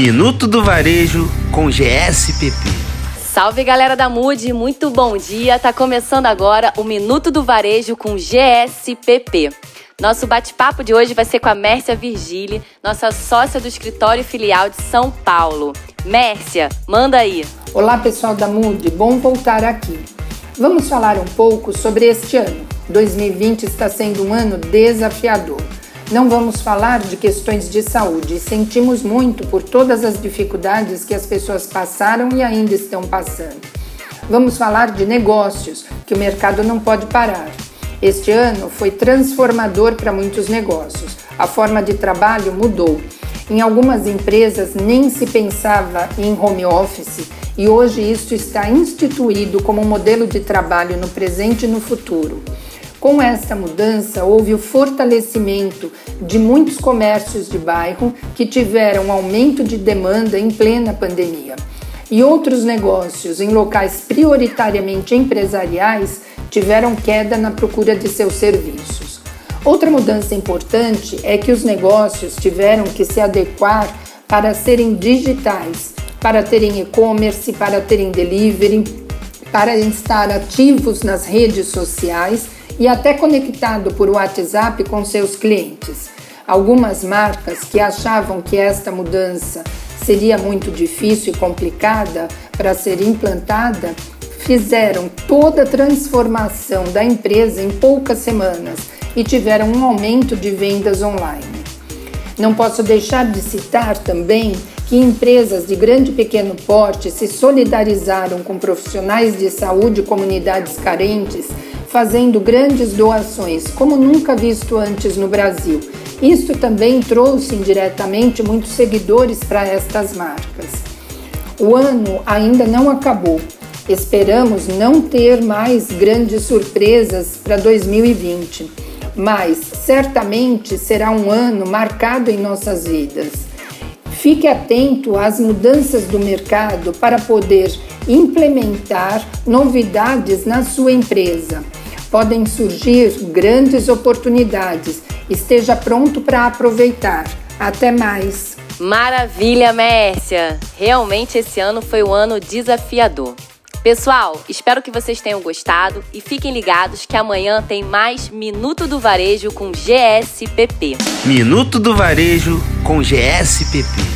Minuto do Varejo com GSPP. Salve galera da MUD, muito bom dia. Tá começando agora o Minuto do Varejo com GSPP. Nosso bate-papo de hoje vai ser com a Mércia Virgili, nossa sócia do escritório filial de São Paulo. Mércia, manda aí. Olá pessoal da MUD, bom voltar aqui. Vamos falar um pouco sobre este ano. 2020 está sendo um ano desafiador. Não vamos falar de questões de saúde, sentimos muito por todas as dificuldades que as pessoas passaram e ainda estão passando. Vamos falar de negócios, que o mercado não pode parar. Este ano foi transformador para muitos negócios. A forma de trabalho mudou. Em algumas empresas nem se pensava em home office e hoje isso está instituído como modelo de trabalho no presente e no futuro. Com esta mudança, houve o fortalecimento de muitos comércios de bairro que tiveram um aumento de demanda em plena pandemia. E outros negócios em locais prioritariamente empresariais tiveram queda na procura de seus serviços. Outra mudança importante é que os negócios tiveram que se adequar para serem digitais, para terem e-commerce, para terem delivery, para estar ativos nas redes sociais e até conectado por WhatsApp com seus clientes. Algumas marcas que achavam que esta mudança seria muito difícil e complicada para ser implantada fizeram toda a transformação da empresa em poucas semanas e tiveram um aumento de vendas online. Não posso deixar de citar também que empresas de grande e pequeno porte se solidarizaram com profissionais de saúde e comunidades carentes fazendo grandes doações, como nunca visto antes no Brasil. Isto também trouxe indiretamente muitos seguidores para estas marcas. O ano ainda não acabou. Esperamos não ter mais grandes surpresas para 2020, mas certamente será um ano marcado em nossas vidas. Fique atento às mudanças do mercado para poder implementar novidades na sua empresa podem surgir grandes oportunidades. Esteja pronto para aproveitar. Até mais! Maravilha, Mércia! Realmente esse ano foi um ano desafiador. Pessoal, espero que vocês tenham gostado e fiquem ligados que amanhã tem mais Minuto do Varejo com GSPP. Minuto do Varejo com GSPP.